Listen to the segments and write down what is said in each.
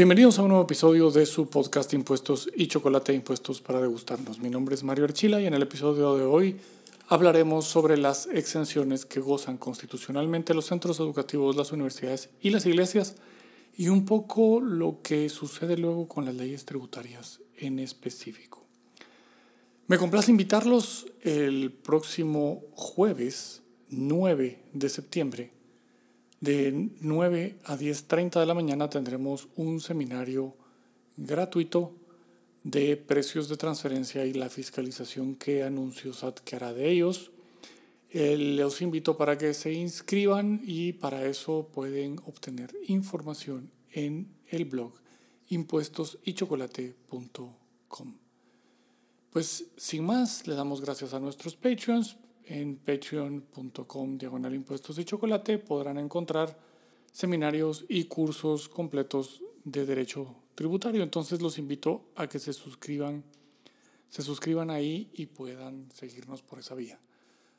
Bienvenidos a un nuevo episodio de su podcast Impuestos y Chocolate Impuestos para degustarnos. Mi nombre es Mario Archila y en el episodio de hoy hablaremos sobre las exenciones que gozan constitucionalmente los centros educativos, las universidades y las iglesias y un poco lo que sucede luego con las leyes tributarias en específico. Me complace invitarlos el próximo jueves 9 de septiembre de 9 a 10.30 de la mañana tendremos un seminario gratuito de precios de transferencia y la fiscalización que anuncios adquiera de ellos. Eh, les invito para que se inscriban y para eso pueden obtener información en el blog impuestosychocolate.com. Pues sin más, le damos gracias a nuestros Patreons en patreon.com diagonal impuestos y chocolate podrán encontrar seminarios y cursos completos de derecho tributario. Entonces los invito a que se suscriban, se suscriban ahí y puedan seguirnos por esa vía.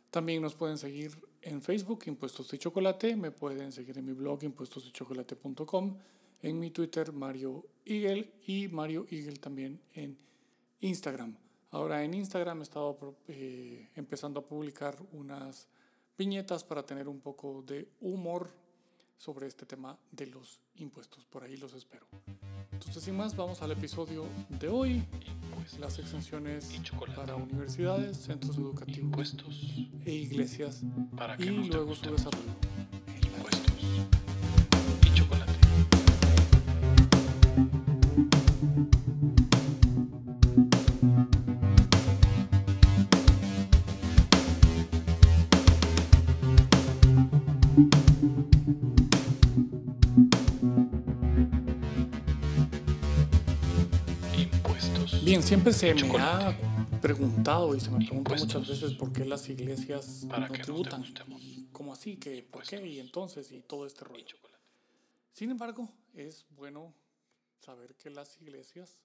También nos pueden seguir en Facebook, Impuestos y Chocolate, me pueden seguir en mi blog, impuestosychocolate.com, en mi Twitter, Mario Eagle, y Mario Eagle también en Instagram. Ahora en Instagram he estado eh, empezando a publicar unas viñetas para tener un poco de humor sobre este tema de los impuestos. Por ahí los espero. Entonces, sin más, vamos al episodio de hoy. Las exenciones para universidades, centros educativos e iglesias y luego su desarrollo. Siempre se me ha preguntado y se me pregunta muchas veces por qué las iglesias no tributan. ¿Cómo así? ¿Que, ¿Por qué? Y entonces, y todo este rollo. Sin embargo, es bueno saber que las iglesias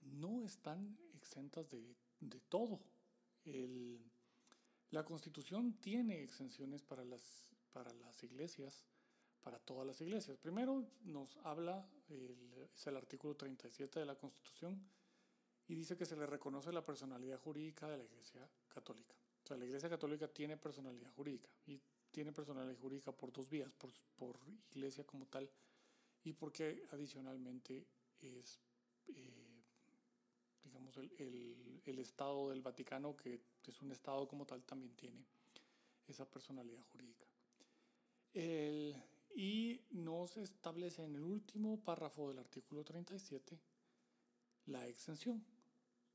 no están exentas de, de todo. El, la Constitución tiene exenciones para las, para las iglesias, para todas las iglesias. Primero nos habla, el, es el artículo 37 de la Constitución, y dice que se le reconoce la personalidad jurídica de la Iglesia Católica. O sea, la Iglesia Católica tiene personalidad jurídica y tiene personalidad jurídica por dos vías, por, Iglesia como tal y porque adicionalmente es, eh, digamos, el, el, el, Estado del Vaticano, que es un Estado como tal, también tiene esa personalidad jurídica. El, y nos establece en el último párrafo del artículo 37 la exención.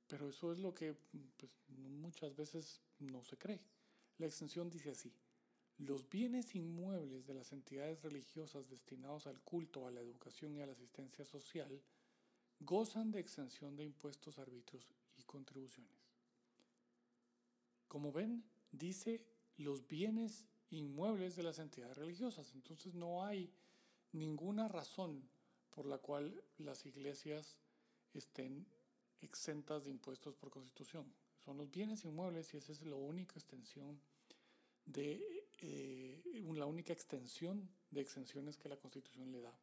Pero eso es lo que pues, muchas veces no se cree. La extensión dice así, los bienes inmuebles de las entidades religiosas destinados al culto, a la educación y a la asistencia social gozan de exención de impuestos, arbitrios y contribuciones. Como ven, dice los bienes inmuebles de las entidades religiosas. Entonces no hay ninguna razón por la cual las iglesias estén exentas de impuestos por constitución. Son los bienes inmuebles y esa es la única extensión de eh, la única extensión de exenciones que la Constitución le da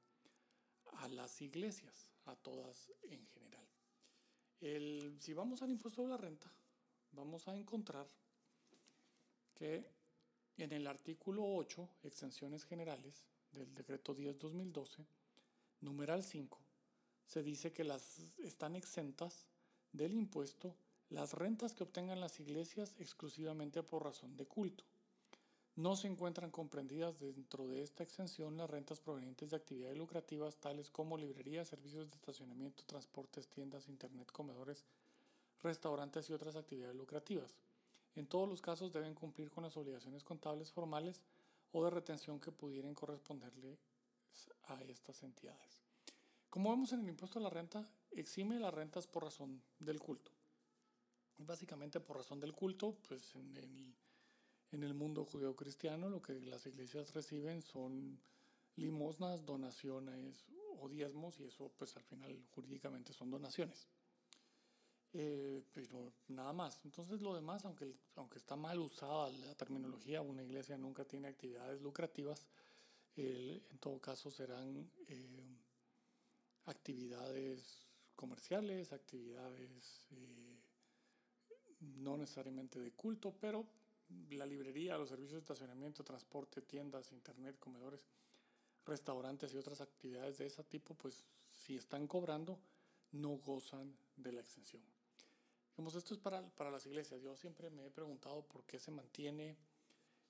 a las iglesias, a todas en general. Si vamos al impuesto de la renta, vamos a encontrar que en el artículo 8, exenciones generales del decreto 10-2012, numeral 5, se dice que las están exentas del impuesto las rentas que obtengan las iglesias exclusivamente por razón de culto. No se encuentran comprendidas dentro de esta exención las rentas provenientes de actividades lucrativas tales como librerías, servicios de estacionamiento, transportes, tiendas, internet, comedores, restaurantes y otras actividades lucrativas. En todos los casos deben cumplir con las obligaciones contables formales o de retención que pudieran corresponderle a estas entidades. Como vemos en el impuesto a la renta, exime las rentas por razón del culto. Básicamente por razón del culto, pues en el, en el mundo judeo-cristiano lo que las iglesias reciben son limosnas, donaciones o diezmos y eso pues al final jurídicamente son donaciones. Eh, pero nada más. Entonces lo demás, aunque, aunque está mal usada la terminología, una iglesia nunca tiene actividades lucrativas, en todo caso serán... Eh, actividades comerciales, actividades eh, no necesariamente de culto, pero la librería, los servicios de estacionamiento, transporte, tiendas, internet, comedores, restaurantes y otras actividades de ese tipo, pues si están cobrando, no gozan de la exención. Digamos, esto es para, para las iglesias. Yo siempre me he preguntado por qué se mantiene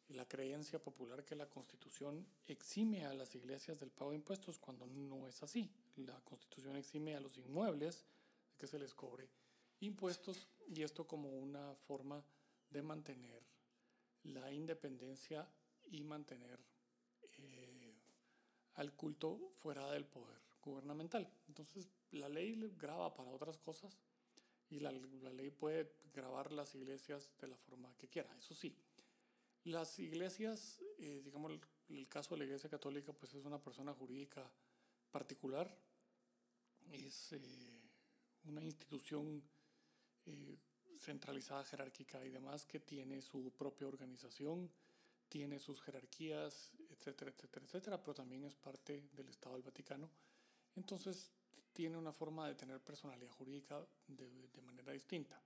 la creencia popular que la Constitución exime a las iglesias del pago de impuestos cuando no es así. La Constitución exime a los inmuebles que se les cobre impuestos y esto como una forma de mantener la independencia y mantener eh, al culto fuera del poder gubernamental. Entonces, la ley graba para otras cosas y la, ley puede grabar las iglesias de la forma que quiera. Eso sí, las iglesias, eh, digamos, el, caso de la iglesia católica, pues es una persona jurídica particular, es eh, una institución centralizada, jerárquica y demás, que tiene su propia organización, tiene sus jerarquías, etcétera, etcétera, etcétera, pero también es parte del Estado del Vaticano. Entonces, tiene una forma de tener personalidad jurídica de, de manera distinta.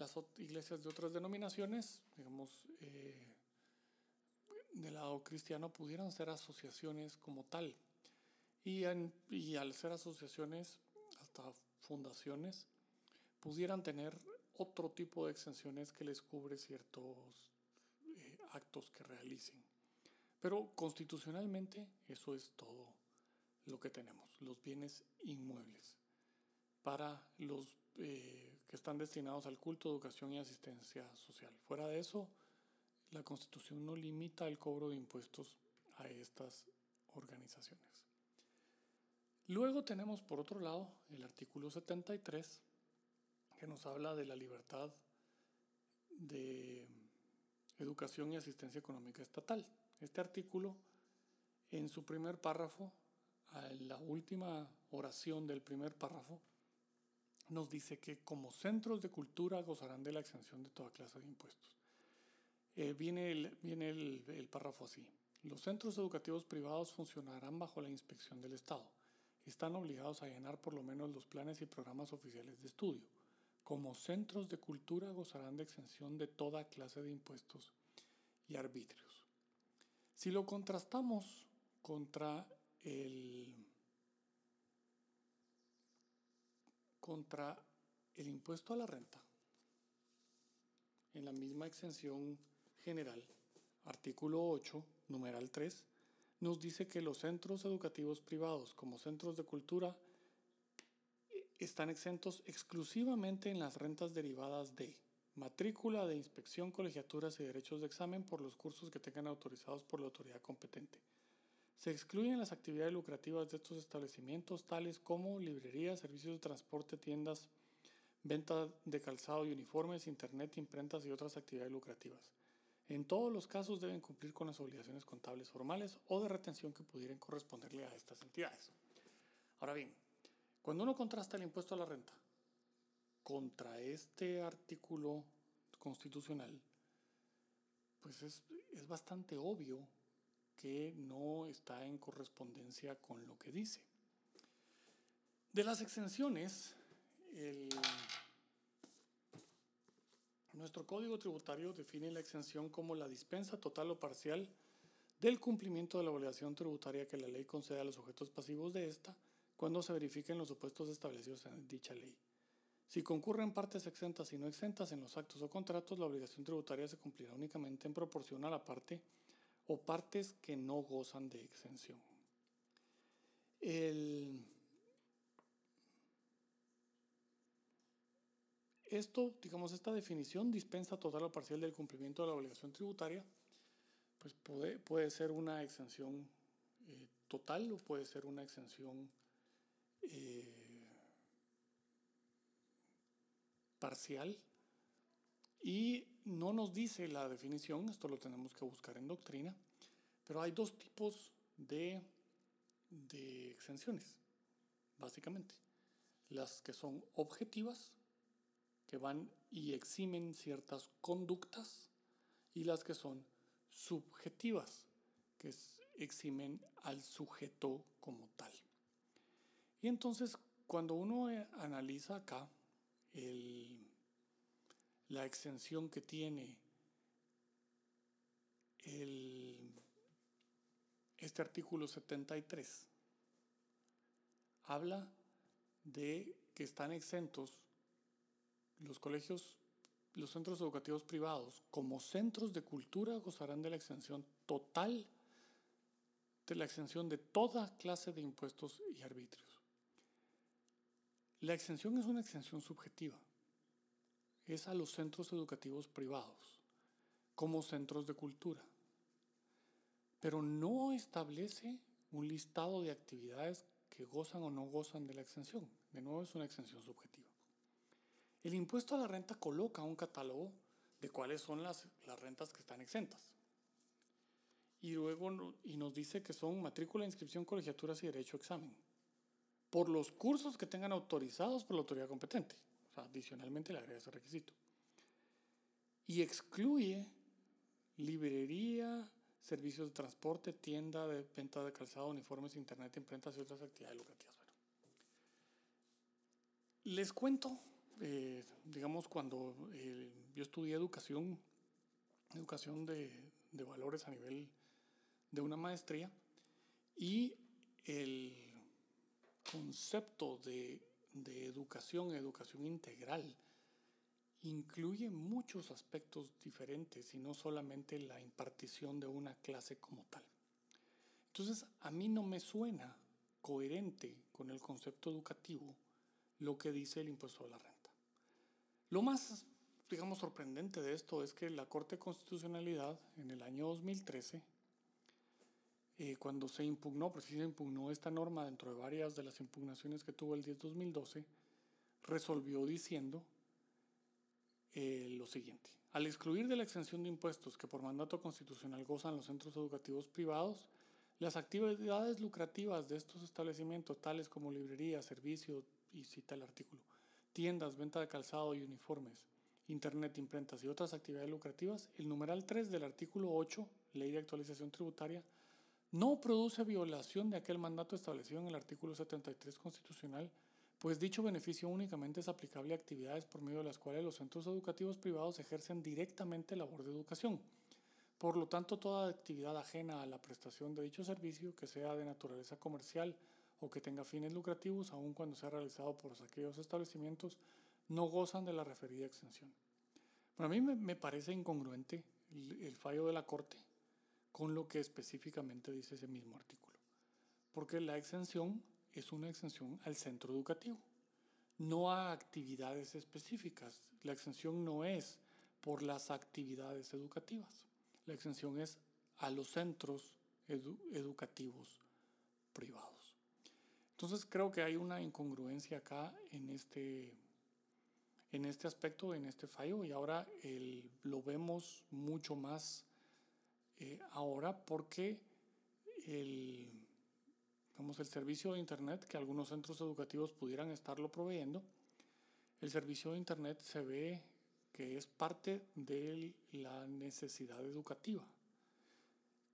Las iglesias de otras denominaciones, digamos, eh, del lado cristiano, pudieran ser asociaciones como tal. Y, al ser asociaciones, hasta fundaciones, pudieran tener otro tipo de exenciones que les cubre ciertos eh, actos que realicen. Pero constitucionalmente eso es todo lo que tenemos, los bienes inmuebles para los eh, que están destinados al culto, educación y asistencia social. Fuera de eso, la Constitución no limita el cobro de impuestos a estas organizaciones. Luego tenemos, por otro lado, el artículo 73, que nos habla de la libertad de educación y asistencia económica estatal. Este artículo, en su primer párrafo, a la última oración del primer párrafo, nos dice que como centros de cultura gozarán de la exención de toda clase de impuestos. Eh, viene el, viene el párrafo así. Los centros educativos privados funcionarán bajo la inspección del Estado. Están obligados a llenar por lo menos los planes y programas oficiales de estudio como centros de cultura gozarán de exención de toda clase de impuestos y arbitrios. Si lo contrastamos contra el, contra el impuesto a la renta, en la misma exención general, artículo 8, numeral 3, nos dice que los centros educativos privados como centros de cultura están exentos exclusivamente en las rentas derivadas de matrícula de inspección, colegiaturas y derechos de examen por los cursos que tengan autorizados por la autoridad competente. Se excluyen las actividades lucrativas de estos establecimientos, tales como librerías, servicios de transporte, tiendas, venta de calzado y uniformes, internet, imprentas y otras actividades lucrativas. En todos los casos deben cumplir con las obligaciones contables formales o de retención que pudieran corresponderle a estas entidades. Ahora bien, cuando uno contrasta el impuesto a la renta contra este artículo constitucional, pues es, bastante obvio que no está en correspondencia con lo que dice. De las exenciones, nuestro código tributario define la exención como la dispensa total o parcial del cumplimiento de la obligación tributaria que la ley concede a los sujetos pasivos de esta cuando se verifiquen los supuestos establecidos en dicha ley. Si concurren partes exentas y no exentas en los actos o contratos, la obligación tributaria se cumplirá únicamente en proporción a la parte o partes que no gozan de exención. Esto, digamos, esta definición dispensa total o parcial del cumplimiento de la obligación tributaria, pues puede, puede ser una exención eh, total o puede ser una exención eh, parcial y no nos dice la definición, esto lo tenemos que buscar en doctrina, pero hay dos tipos de, de exenciones, básicamente. Las que son objetivas, que van y eximen ciertas conductas, y las que son subjetivas, que eximen al sujeto como tal. Y entonces, cuando uno eh, analiza acá la extensión que tiene este artículo 73, habla de que están exentos los colegios, los centros educativos privados como centros de cultura gozarán de la exención total, de la exención de toda clase de impuestos y arbitrios. La exención es una exención subjetiva. Es a los centros educativos privados como centros de cultura. Pero no establece un listado de actividades que gozan o no gozan de la exención. De nuevo es una exención subjetiva. El impuesto a la renta coloca un catálogo de cuáles son las, las rentas que están exentas. Y luego y nos dice que son matrícula, inscripción, colegiaturas y derecho a examen. Por los cursos que tengan autorizados por la autoridad competente. Adicionalmente le agrega ese requisito. Y excluye librería, servicios de transporte, tienda de venta de calzado, uniformes, internet, imprentas y otras actividades lucrativas. les cuento, eh, digamos, cuando eh, yo estudié educación, educación de, valores a nivel de una maestría, y el concepto de, de educación, educación integral, incluye muchos aspectos diferentes y no solamente la impartición de una clase como tal. Entonces, a mí no me suena coherente con el concepto educativo lo que dice el impuesto de la renta. Lo más, digamos, sorprendente de esto es que la Corte de Constitucionalidad en el año 2013, eh, cuando se impugnó, precisamente impugnó esta norma dentro de varias de las impugnaciones que tuvo el 10-2012, resolvió diciendo eh, lo siguiente. Al excluir de la exención de impuestos que por mandato constitucional gozan los centros educativos privados, las actividades lucrativas de estos establecimientos, tales como librería, servicio, y cita el artículo, tiendas, venta de calzado y uniformes, internet, imprentas y otras actividades lucrativas, el numeral 3 del artículo 8, Ley de Actualización Tributaria, no produce violación de aquel mandato establecido en el artículo 73 constitucional pues dicho beneficio únicamente es aplicable a actividades por medio de las cuales los centros educativos privados ejercen directamente labor de educación. Por lo tanto, toda actividad ajena a la prestación de dicho servicio, que sea de naturaleza comercial o que tenga fines lucrativos, aun cuando sea realizado por aquellos establecimientos, no gozan de la referida exención. Bueno, a mí me, parece incongruente el fallo de la Corte con lo que específicamente dice ese mismo artículo, porque la exención es una exención al centro educativo, no a actividades específicas. La exención no es por las actividades educativas, la exención es a los centros educativos privados. Entonces creo que hay una incongruencia acá en este, en este aspecto, en este fallo, y ahora lo vemos mucho más eh, ahora porque el, el servicio de Internet que algunos centros educativos pudieran estarlo proveyendo, el servicio de Internet se ve que es parte de la necesidad educativa.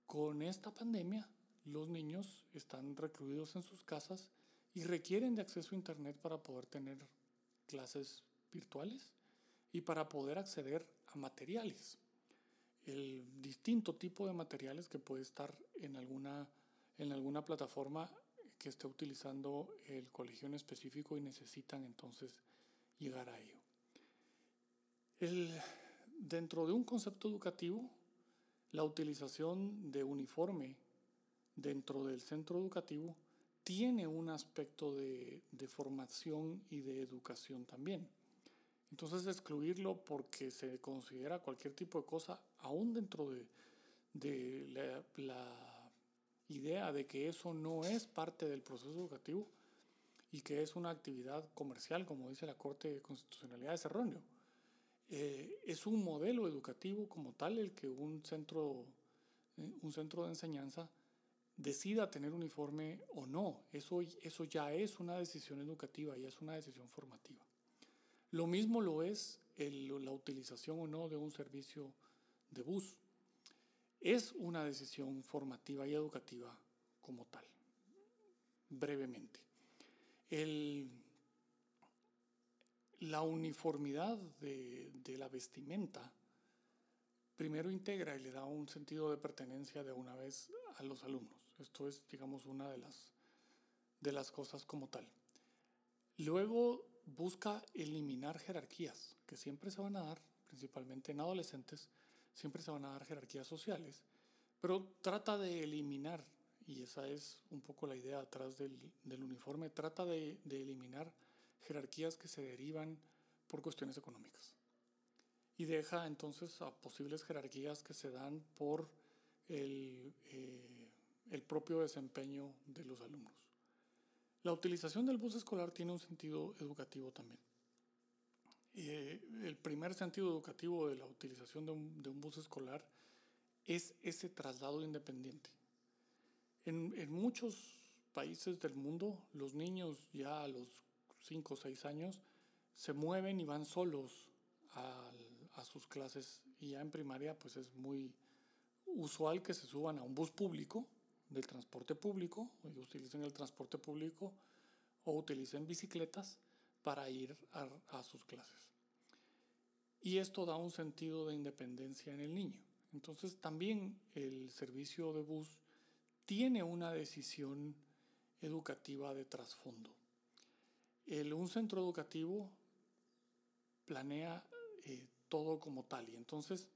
Con esta pandemia, los niños están recluidos en sus casas y requieren de acceso a Internet para poder tener clases virtuales y para poder acceder a materiales. El distinto tipo de materiales que puede estar en alguna en alguna plataforma que esté utilizando el colegio en específico y necesitan entonces llegar a ello. dentro de un concepto educativo, la utilización de uniforme dentro del centro educativo tiene un aspecto de, formación y de educación también. Entonces excluirlo porque se considera cualquier tipo de cosa, aún dentro de, de la idea de que eso no es parte del proceso educativo y que es una actividad comercial, como dice la Corte de Constitucionalidad, es erróneo. Eh, es un modelo educativo como tal el que un centro, eh, un centro de enseñanza decida tener uniforme o no. Eso, eso ya es una decisión educativa y es una decisión formativa. Lo mismo lo es la utilización o no de un servicio de bus es una decisión formativa y educativa como tal, brevemente. La uniformidad de, de, la vestimenta primero integra y le da un sentido de pertenencia de una vez a los alumnos. Esto es, digamos, una de las, de las cosas como tal. Luego busca eliminar jerarquías que siempre se van a dar, principalmente en adolescentes, siempre se van a dar jerarquías sociales, pero trata de eliminar, y esa es un poco la idea atrás del, uniforme, trata de, eliminar jerarquías que se derivan por cuestiones económicas. Y deja entonces a posibles jerarquías que se dan por el, eh, el propio desempeño de los alumnos. La utilización del bus escolar tiene un sentido educativo también. Eh, el primer sentido educativo de la utilización de un, bus escolar es ese traslado independiente. En, en, muchos países del mundo, los niños ya a los 5 o 6 años se mueven y van solos a, a sus clases y ya en primaria pues es muy usual que se suban a un bus público del transporte público, o utilicen el transporte público o utilicen bicicletas para ir a, a, sus clases. Y esto da un sentido de independencia en el niño. Entonces también el servicio de bus tiene una decisión educativa de trasfondo. El, un centro educativo planea eh, todo como tal y entonces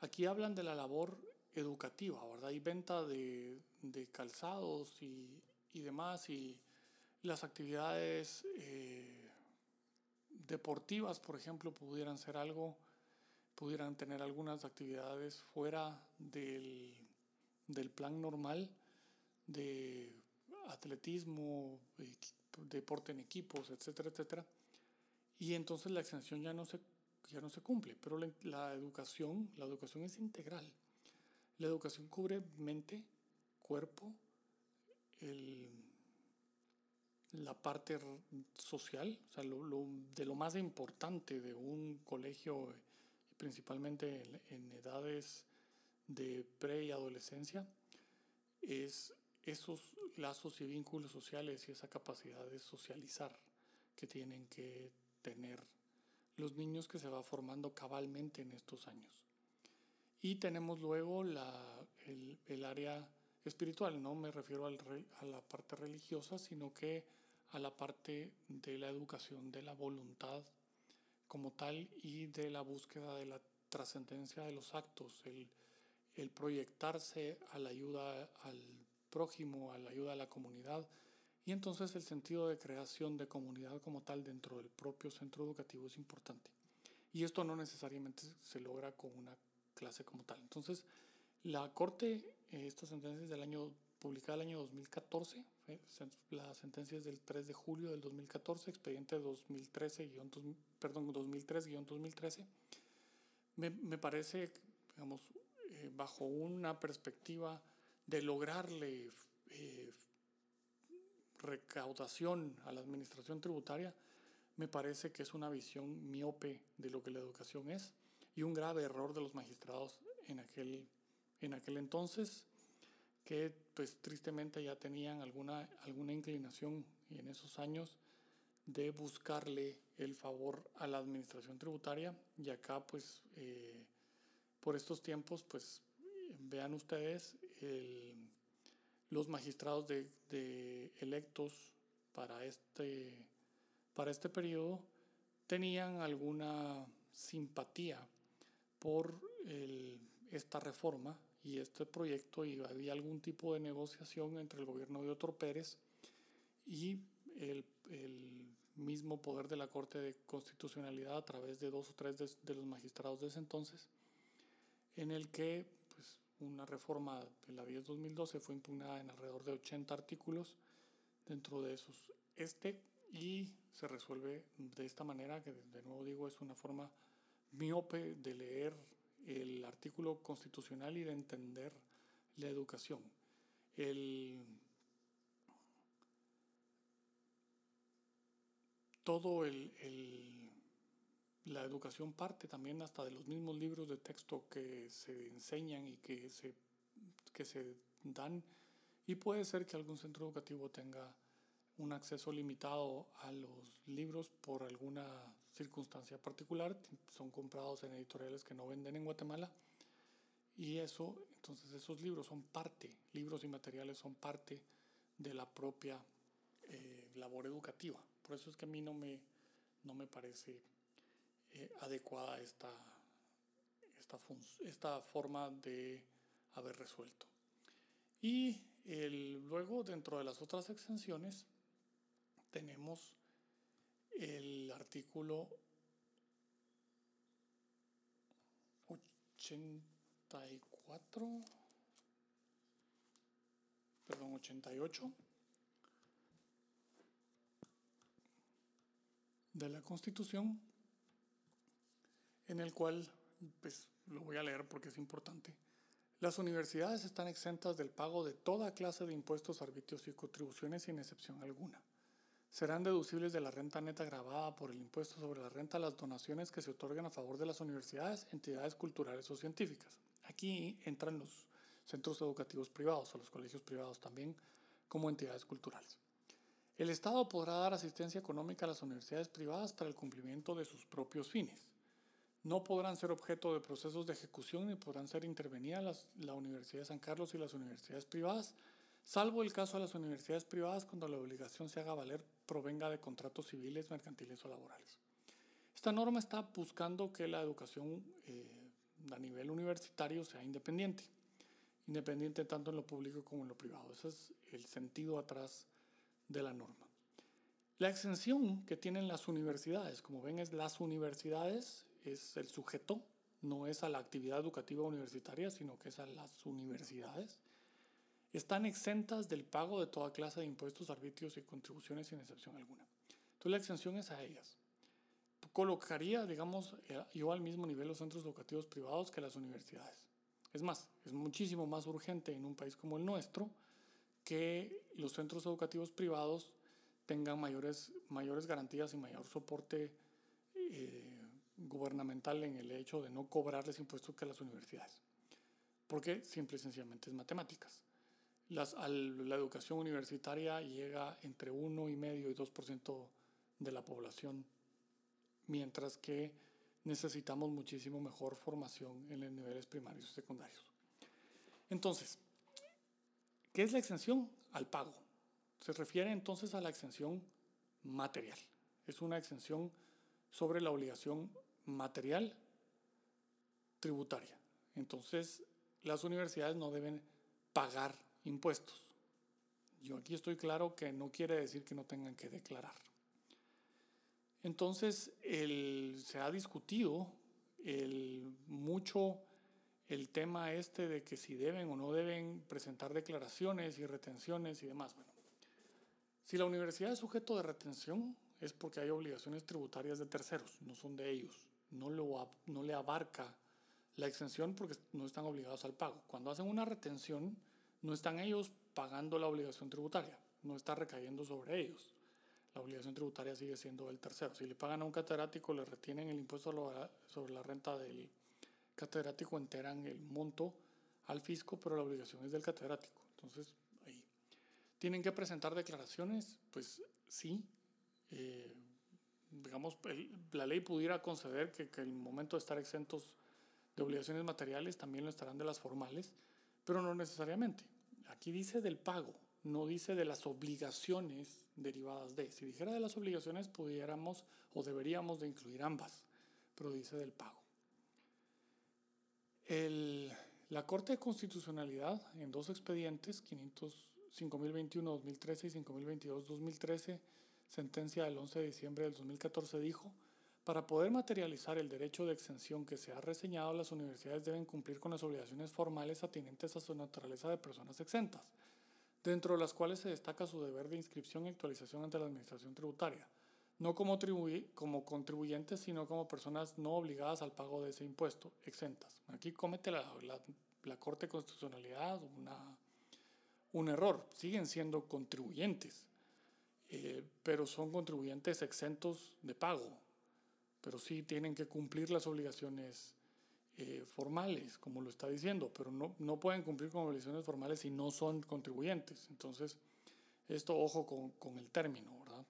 aquí hablan de la labor educativa, ¿verdad? Y venta de, de calzados y, y, demás, y las actividades eh, deportivas, por ejemplo, pudieran ser algo, pudieran tener algunas actividades fuera del, del plan normal de atletismo, deporte en equipos, etcétera, etcétera. Y entonces la exención ya no se, ya no se cumple, pero la educación, la educación es integral. La educación cubre mente, cuerpo, el, la parte social, o sea, lo, lo, de lo más importante de un colegio, principalmente en, en edades de pre y adolescencia, es esos lazos y vínculos sociales y esa capacidad de socializar que tienen que tener los niños que se va formando cabalmente en estos años. Y tenemos luego la, el, el, área espiritual, no me refiero al, a la parte religiosa, sino que a la parte de la educación de la voluntad como tal y de la búsqueda de la trascendencia de los actos, el, el proyectarse a la ayuda al prójimo, a la ayuda a la comunidad, y entonces el sentido de creación de comunidad como tal dentro del propio centro educativo es importante. Y esto no necesariamente se logra con una clase como tal. Entonces, la Corte, eh, esta sentencia es del año, publicada el año 2014, eh, la sentencia es del 3 de julio del 2014, expediente 2013, perdón, 2003-2013, me, me parece, digamos, eh, bajo una perspectiva de lograrle eh, recaudación a la administración tributaria, me parece que es una visión miope de lo que la educación es y un grave error de los magistrados en aquel, en aquel entonces, que pues tristemente ya tenían alguna, alguna inclinación en esos años de buscarle el favor a la administración tributaria. Y acá pues eh, por estos tiempos pues vean ustedes los magistrados de, electos para este, para este periodo tenían alguna simpatía por el, esta reforma y este proyecto y había algún tipo de negociación entre el gobierno de Otro Pérez y el, el, mismo poder de la Corte de Constitucionalidad a través de dos o tres de, de los magistrados de ese entonces, en el que pues, una reforma de la 10-2012 fue impugnada en alrededor de 80 artículos, dentro de esos. Este, y se resuelve de esta manera, que de nuevo digo es una forma miope de leer el artículo constitucional y de entender la educación. El, todo el, el, la educación parte también hasta de los mismos libros de texto que se enseñan y que se, que se dan y puede ser que algún centro educativo tenga un acceso limitado a los libros por alguna circunstancia particular, son comprados en editoriales que no venden en Guatemala y eso, entonces esos libros son parte, libros y materiales son parte de la propia eh, labor educativa. Por eso es que a mí no me, no me parece eh, adecuada esta, esta, esta forma de haber resuelto. Y el, luego, dentro de las otras exenciones, tenemos el artículo 84, perdón, 88 de la Constitución, en el cual, pues lo voy a leer porque es importante. Las universidades están exentas del pago de toda clase de impuestos, arbitrios y contribuciones sin excepción alguna. Serán deducibles de la renta neta grabada por el impuesto sobre la renta las donaciones que se otorguen a favor de las universidades, entidades culturales o científicas. Aquí entran los centros educativos privados o los colegios privados también como entidades culturales. El Estado podrá dar asistencia económica a las universidades privadas para el cumplimiento de sus propios fines no podrán ser objeto de procesos de ejecución ni podrán ser intervenidas la Universidad de San Carlos y las universidades privadas, salvo el caso de las universidades privadas cuando la obligación se haga valer provenga de contratos civiles, mercantiles o laborales. Esta norma está buscando que la educación eh, a nivel universitario sea independiente, independiente tanto en lo público como en lo privado. Ese es el sentido atrás de la norma. La exención que tienen las universidades, como ven, es las universidades es el sujeto, no es a la actividad educativa universitaria, sino que es a las universidades, están exentas del pago de toda clase de impuestos, arbitrios y contribuciones sin excepción alguna. Entonces la exención es a ellas. Colocaría, digamos, eh, yo al mismo nivel los centros educativos privados que las universidades. Es más, es muchísimo más urgente en un país como el nuestro que los centros educativos privados tengan mayores, mayores garantías y mayor soporte eh, gubernamental en el hecho de no cobrarles impuestos que las universidades. Porque simple y sencillamente es matemáticas. Las, la educación universitaria llega entre 1,5 y 2% de la población, mientras que necesitamos muchísimo mejor formación en los niveles primarios y secundarios. Entonces, ¿qué es la exención? Al pago. Se refiere entonces a la exención material. Es una exención sobre la obligación material tributaria. Entonces, las universidades no deben pagar impuestos. Yo aquí estoy claro que no quiere decir que no tengan que declarar. Entonces, se ha discutido el, mucho el tema este de que si deben o no deben presentar declaraciones y retenciones y demás. Bueno, si la universidad es sujeto de retención es porque hay obligaciones tributarias de terceros, no son de ellos no, no le abarca la exención porque no están obligados al pago. Cuando hacen una retención, no están ellos pagando la obligación tributaria, no está recayendo sobre ellos. La obligación tributaria sigue siendo del tercero. Si le pagan a un catedrático, le retienen el impuesto sobre la renta del catedrático, enteran el monto al fisco, pero la obligación es del catedrático. Entonces, ahí. ¿Tienen que presentar declaraciones? Pues sí. Eh, digamos, la ley pudiera conceder que, que el momento de estar exentos de obligaciones materiales también lo estarán de las formales, pero no necesariamente. Aquí dice del pago, no dice de las obligaciones derivadas de. Si dijera de las obligaciones, pudiéramos o deberíamos de incluir ambas, pero dice del pago. El, la Corte de Constitucionalidad, en dos expedientes, 5021-2013 y 5022-2013, sentencia del 11 de diciembre del 2014 dijo, para poder materializar el derecho de exención que se ha reseñado, las universidades deben cumplir con las obligaciones formales atinentes a su naturaleza de personas exentas, dentro de las cuales se destaca su deber de inscripción y actualización ante la Administración Tributaria, no como, como contribuyentes, sino como personas no obligadas al pago de ese impuesto, exentas. Aquí comete la, Corte de Constitucionalidad una, un error, siguen siendo contribuyentes eh, pero son contribuyentes exentos de pago, pero sí tienen que cumplir las obligaciones eh, formales, como lo está diciendo, pero no, no pueden cumplir con obligaciones formales si no son contribuyentes. Entonces, Esto, ojo con, con el término, ¿verdad?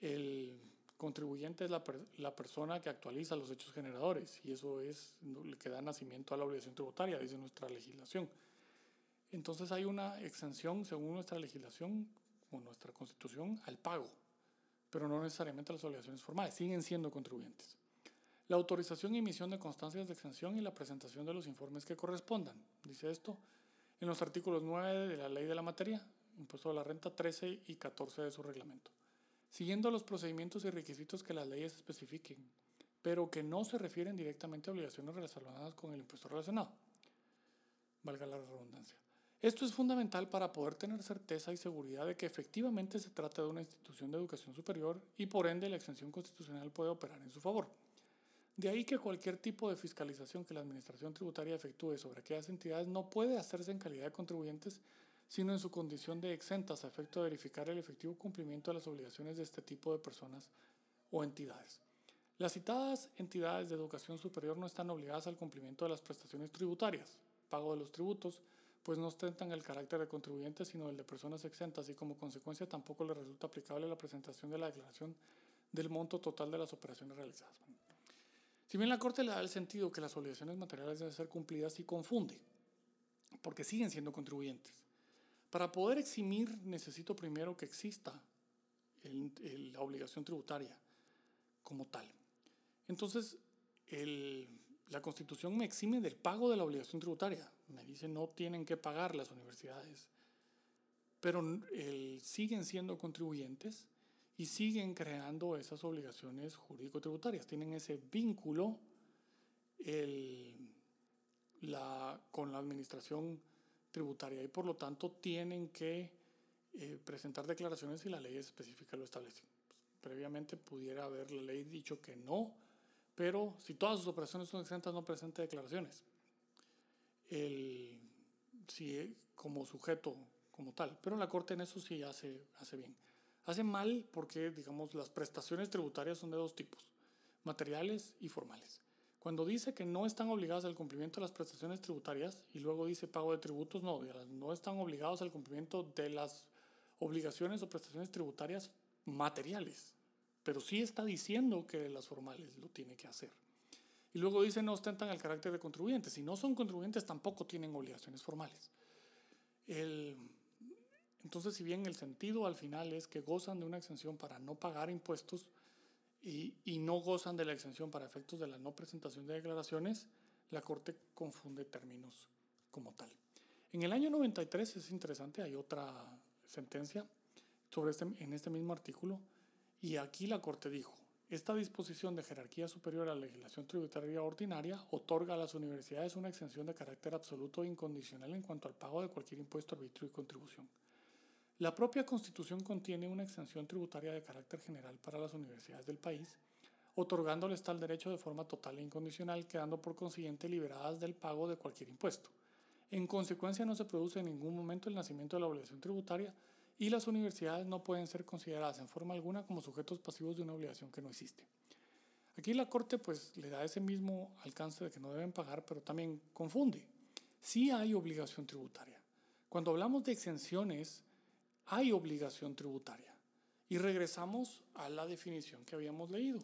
El contribuyente es la, la, persona que actualiza los hechos generadores y eso es lo que da nacimiento a la obligación tributaria, dice nuestra legislación. Entonces hay una exención, según nuestra legislación o nuestra constitución, al pago, pero no necesariamente las obligaciones formales, siguen siendo contribuyentes. La autorización y emisión de constancias de exención y la presentación de los informes que correspondan, dice esto en los artículos 9 de la ley de la materia, impuesto a la renta 13 y 14 de su reglamento, siguiendo los procedimientos y requisitos que las leyes especifiquen, pero que no se refieren directamente a obligaciones relacionadas con el impuesto relacionado. Valga la redundancia. Esto es fundamental para poder tener certeza y seguridad de que efectivamente se trata de una institución de educación superior y por ende la exención constitucional puede operar en su favor. De ahí que cualquier tipo de fiscalización que la Administración Tributaria efectúe sobre aquellas entidades no puede hacerse en calidad de contribuyentes, sino en su condición de exentas a efecto de verificar el efectivo cumplimiento de las obligaciones de este tipo de personas o entidades. Las citadas entidades de educación superior no están obligadas al cumplimiento de las prestaciones tributarias, pago de los tributos, pues no ostentan el carácter de contribuyentes, sino el de personas exentas y como consecuencia tampoco les resulta aplicable la presentación de la declaración del monto total de las operaciones realizadas. Si bien la Corte le da el sentido que las obligaciones materiales deben ser cumplidas y confunde, porque siguen siendo contribuyentes. Para poder eximir necesito primero que exista la obligación tributaria como tal. Entonces, el, la Constitución me exime del pago de la obligación tributaria. Me dice no tienen que pagar las universidades. Pero siguen siendo contribuyentes y siguen creando esas obligaciones jurídico-tributarias. Tienen ese vínculo la, con la administración tributaria y por lo tanto tienen que eh, presentar declaraciones si la ley específica lo establece. previamente pudiera haber la ley dicho que no, pero si todas sus operaciones son exentas, no presente declaraciones. El, si, como sujeto, como tal. Pero la Corte en eso sí hace, hace bien. Hace mal porque, digamos, las prestaciones tributarias son de dos tipos, materiales y formales. Cuando dice que no están obligadas al cumplimiento de las prestaciones tributarias y luego dice pago de tributos, no, no están obligados al cumplimiento de las obligaciones o prestaciones tributarias materiales pero sí está diciendo que las formales lo tiene que hacer. Y luego dice no ostentan el carácter de contribuyentes. Si no son contribuyentes tampoco tienen obligaciones formales. entonces, si bien el sentido al final es que gozan de una exención para no pagar impuestos y, y no gozan de la exención para efectos de la no presentación de declaraciones, la Corte confunde términos como tal. En el año 93 es interesante, hay otra sentencia sobre este, en este mismo artículo y aquí la Corte dijo, esta disposición de jerarquía superior a la legislación tributaria ordinaria otorga a las universidades una exención de carácter absoluto e incondicional en cuanto al pago de cualquier impuesto, arbitrio y contribución. La propia Constitución contiene una exención tributaria de carácter general para las universidades del país, otorgándoles tal derecho de forma total e incondicional, quedando por consiguiente liberadas del pago de cualquier impuesto. En consecuencia, no se produce en ningún momento el nacimiento de la obligación tributaria, y las universidades no pueden ser consideradas en forma alguna como sujetos pasivos de una obligación que no existe. Aquí la Corte pues le da ese mismo alcance de que no deben pagar, pero también confunde. Sí hay obligación tributaria. Cuando hablamos de exenciones, hay obligación tributaria. Y regresamos a la definición que habíamos leído.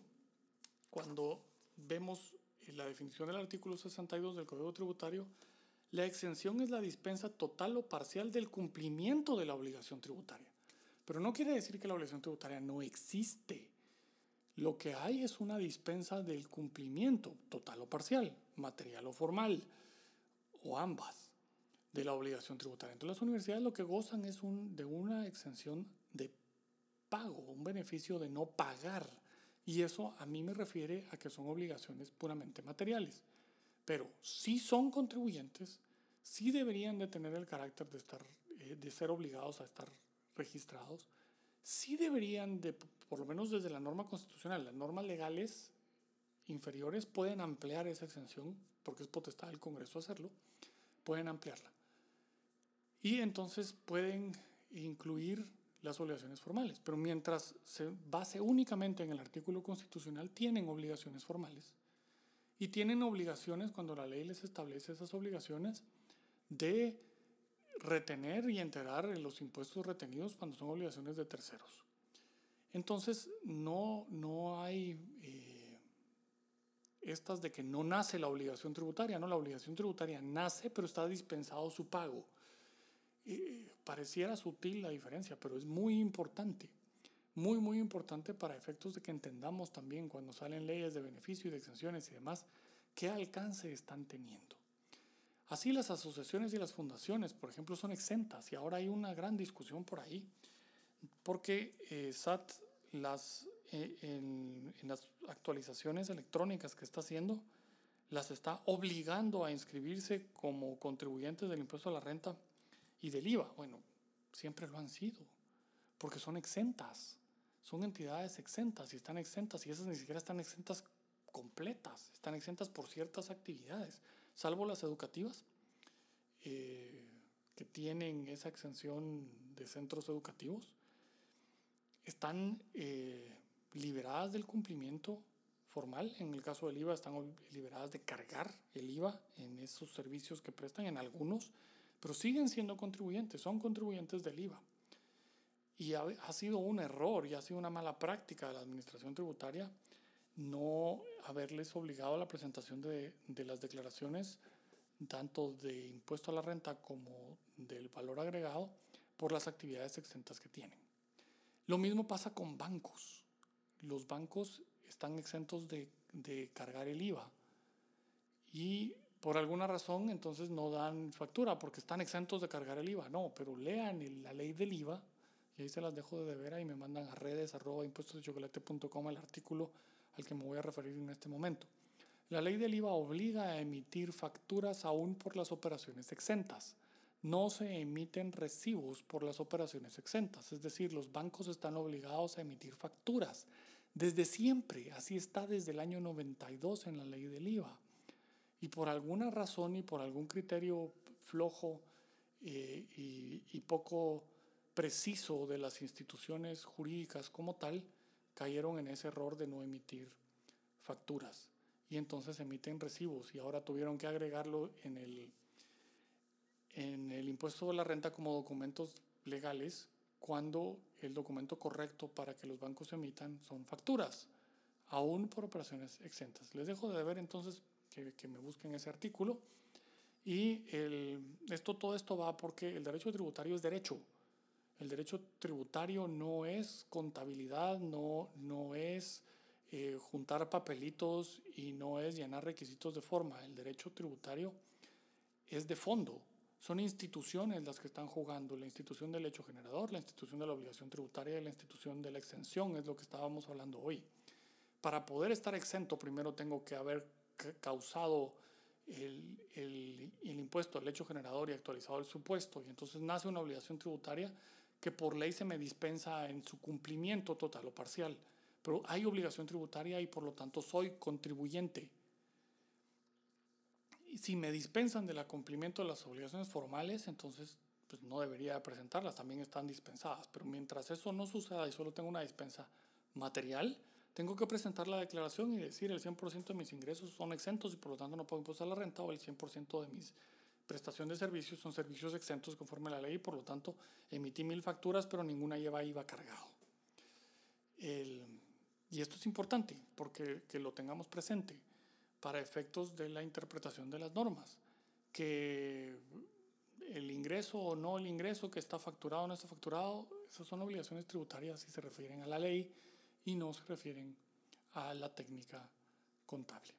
Cuando vemos la definición del artículo 62 del Código Tributario, la exención es la dispensa total o parcial del cumplimiento de la obligación tributaria. Pero no quiere decir que la obligación tributaria no existe. Lo que hay es una dispensa del cumplimiento total o parcial, material o formal, o ambas, de la obligación tributaria. Entonces las universidades lo que gozan es de una exención de pago, un beneficio de no pagar. Y eso a mí me refiere a que son obligaciones puramente materiales pero si son contribuyentes, sí deberían de tener el carácter de, estar, eh, de ser obligados a estar registrados, sí deberían de, por lo menos desde la norma constitucional, las normas legales inferiores pueden ampliar esa exención, porque es potestad del Congreso hacerlo, pueden ampliarla. Y entonces pueden incluir las obligaciones formales, pero mientras se base únicamente en el artículo constitucional, tienen obligaciones formales y tienen obligaciones cuando la ley les establece esas obligaciones de retener y enterar los impuestos retenidos cuando son obligaciones de terceros. Entonces, no, no hay eh, estas de que no nace la obligación tributaria, no, la obligación tributaria nace, pero está dispensado su pago. Eh, pareciera sutil la diferencia, pero es muy importante, muy, muy importante para efectos de que entendamos también cuando salen leyes de beneficio y de exenciones y demás, qué alcance están teniendo. Así las asociaciones y las fundaciones, por ejemplo, son exentas y ahora hay una gran discusión por ahí, porque eh, SAT las, eh, en, las actualizaciones electrónicas que está haciendo, las está obligando a inscribirse como contribuyentes del impuesto a la renta y del IVA. Bueno, siempre lo han sido, porque son exentas, son entidades exentas y están exentas y esas ni siquiera están exentas completas, están exentas por ciertas actividades salvo las educativas, eh, que tienen esa exención de centros educativos, están eh, liberadas del cumplimiento formal. En el caso del IVA están liberadas de cargar el IVA en esos servicios que prestan, en algunos, pero siguen siendo contribuyentes, son contribuyentes del IVA. Y ha, sido un error y ha sido una mala práctica de la administración tributaria no haberles obligado a la presentación de, las declaraciones tanto de impuesto a la renta como del valor agregado por las actividades exentas que tienen. Lo mismo pasa con bancos. Los bancos están exentos de, de cargar el IVA y por alguna razón entonces no dan factura porque están exentos de cargar el IVA. No, pero lean la ley del IVA y ahí se las dejo de deber y me mandan a redes arroba impuestosdechocolate.com el artículo al que me voy a referir en este momento. La ley del IVA obliga a emitir facturas aún por las operaciones exentas. No se emiten recibos por las operaciones exentas, es decir, los bancos están obligados a emitir facturas. Desde siempre, así está desde el año 92 en la ley del IVA. Y por alguna razón y por algún criterio flojo eh, y, y poco preciso de las instituciones jurídicas como tal, cayeron en ese error de no emitir facturas. Y entonces emiten recibos. Y ahora tuvieron que agregarlo en el, en el impuesto de la renta como documentos legales cuando el documento correcto para que los bancos emitan son facturas, aún por operaciones exentas. Les dejo de ver entonces que, que me busquen ese artículo. Y el, esto, todo esto va porque el derecho tributario es derecho el derecho tributario no es contabilidad, no, no es eh, juntar papelitos y no es llenar requisitos de forma. El derecho tributario es de fondo. Son instituciones las que están jugando, la institución del hecho generador, la institución de la obligación tributaria y la institución de la exención, es lo que estábamos hablando hoy. Para poder estar exento, primero tengo que haber causado el, el, el impuesto, el hecho generador y actualizado el supuesto, y entonces nace una obligación tributaria que por ley se me dispensa en su cumplimiento total o parcial. Pero hay obligación tributaria y por lo tanto soy contribuyente. Y si me dispensan del cumplimiento de las obligaciones formales, entonces pues no debería presentarlas, también están dispensadas. Pero mientras eso no suceda y solo tengo una dispensa material, tengo que presentar la declaración y decir el 100% de mis ingresos son exentos y por lo tanto no puedo impostar la renta o el 100% de mis prestación de servicios son servicios exentos conforme a la ley por lo tanto emití mil facturas pero ninguna lleva IVA cargado. y esto es importante porque que lo tengamos presente para efectos de la interpretación de las normas, que el ingreso o no el ingreso que está facturado o no está facturado, esas son obligaciones tributarias y se refieren a la ley y no se refieren a la técnica contable.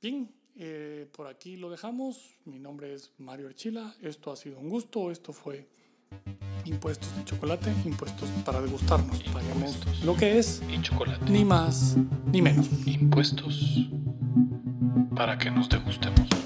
Bien, eh, por aquí lo dejamos. Mi nombre es Mario Archila. Esto ha sido un gusto. Esto fue Impuestos de Chocolate, impuestos para degustarnos. Paguemos lo que es y chocolate. Ni más ni menos. Impuestos para que nos degustemos.